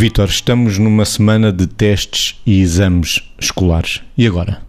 Vítor, estamos numa semana de testes e exames escolares. E agora?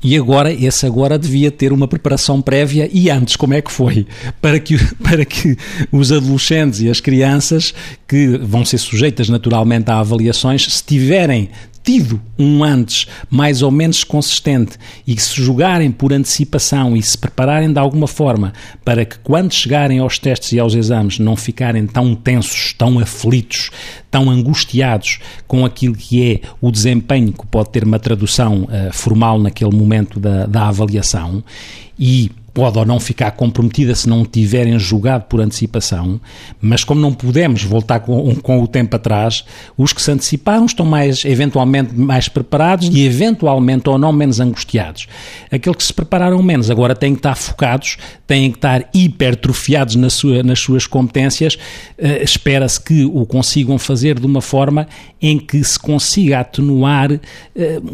E agora, esse agora devia ter uma preparação prévia e antes, como é que foi? Para que, para que os adolescentes e as crianças, que vão ser sujeitas naturalmente a avaliações, se tiverem tido um antes mais ou menos consistente e se jogarem por antecipação e se prepararem de alguma forma para que quando chegarem aos testes e aos exames não ficarem tão tensos, tão aflitos, tão angustiados com aquilo que é o desempenho que pode ter uma tradução uh, formal naquele momento da, da avaliação e pode ou não ficar comprometida se não tiverem julgado por antecipação, mas como não podemos voltar com, com, o tempo atrás, os que se anteciparam estão mais, eventualmente, mais preparados e eventualmente ou não menos angustiados. Aqueles que se prepararam menos agora têm que estar focados, têm que estar hipertrofiados na sua, nas suas competências, uh, espera-se que o consigam fazer de uma forma em que se consiga atenuar uh,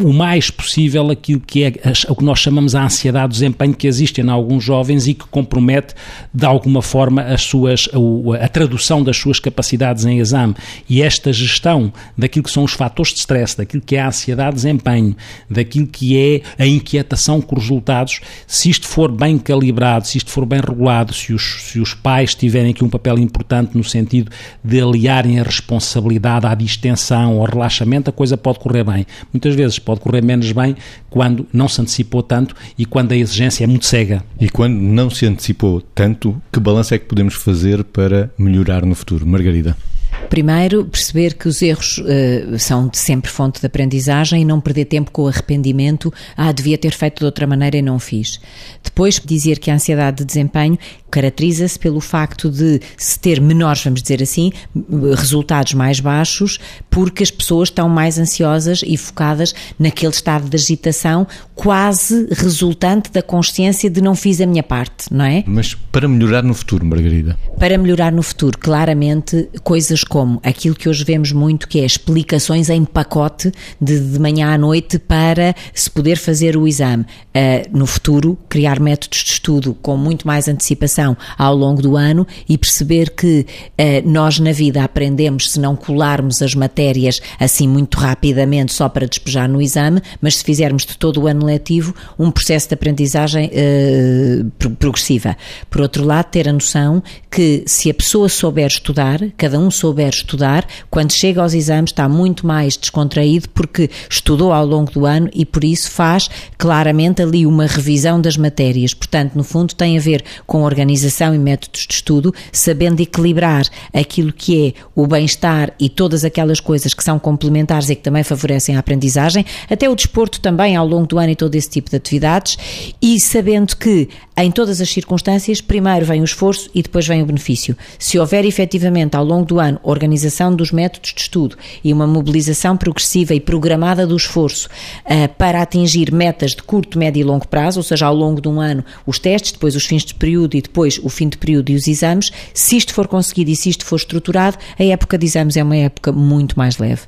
o mais possível aquilo que é o que nós chamamos a ansiedade do desempenho que existe em alguns alguns jovens e que compromete de alguma forma as suas, a, a tradução das suas capacidades em exame. E esta gestão daquilo que são os fatores de stress, daquilo que é a ansiedade de desempenho, daquilo que é a inquietação com os resultados, se isto for bem calibrado, se isto for bem regulado, se os, se os pais tiverem aqui um papel importante no sentido de aliarem a responsabilidade à distensão, ao relaxamento, a coisa pode correr bem. Muitas vezes pode correr menos bem quando não se antecipou tanto e quando a exigência é muito cega. E quando não se antecipou tanto, que balanço é que podemos fazer para melhorar no futuro? Margarida. Primeiro, perceber que os erros uh, são sempre fonte de aprendizagem e não perder tempo com o arrependimento. Ah, devia ter feito de outra maneira e não fiz. Depois, dizer que a ansiedade de desempenho caracteriza-se pelo facto de se ter menores, vamos dizer assim, resultados mais baixos, porque as pessoas estão mais ansiosas e focadas naquele estado de agitação, quase resultante da consciência de não fiz a minha parte, não é? Mas para melhorar no futuro, Margarida? Para melhorar no futuro, claramente, coisas como aquilo que hoje vemos muito, que é explicações em pacote de, de manhã à noite para se poder fazer o exame. Uh, no futuro, criar métodos de estudo com muito mais antecipação ao longo do ano e perceber que uh, nós na vida aprendemos se não colarmos as matérias assim muito rapidamente só para despejar no exame, mas se fizermos de todo o ano letivo um processo de aprendizagem uh, progressiva. Por outro lado, ter a noção que se a pessoa souber estudar, cada um souber estudar, quando chega aos exames está muito mais descontraído porque estudou ao longo do ano e por isso faz claramente ali uma revisão das matérias. Portanto, no fundo, tem a ver com organização e métodos de estudo, sabendo equilibrar aquilo que é o bem-estar e todas aquelas coisas que são complementares e que também favorecem a aprendizagem, até o desporto também ao longo do ano e todo esse tipo de atividades, e sabendo que em todas as circunstâncias, primeiro vem o esforço e depois vem o benefício. Se houver efetivamente ao longo do ano organização dos métodos de estudo e uma mobilização progressiva e programada do esforço uh, para atingir metas de curto, médio e longo prazo, ou seja, ao longo de um ano, os testes, depois os fins de período e depois o fim de período e os exames, se isto for conseguido e se isto for estruturado, a época de exames é uma época muito mais leve.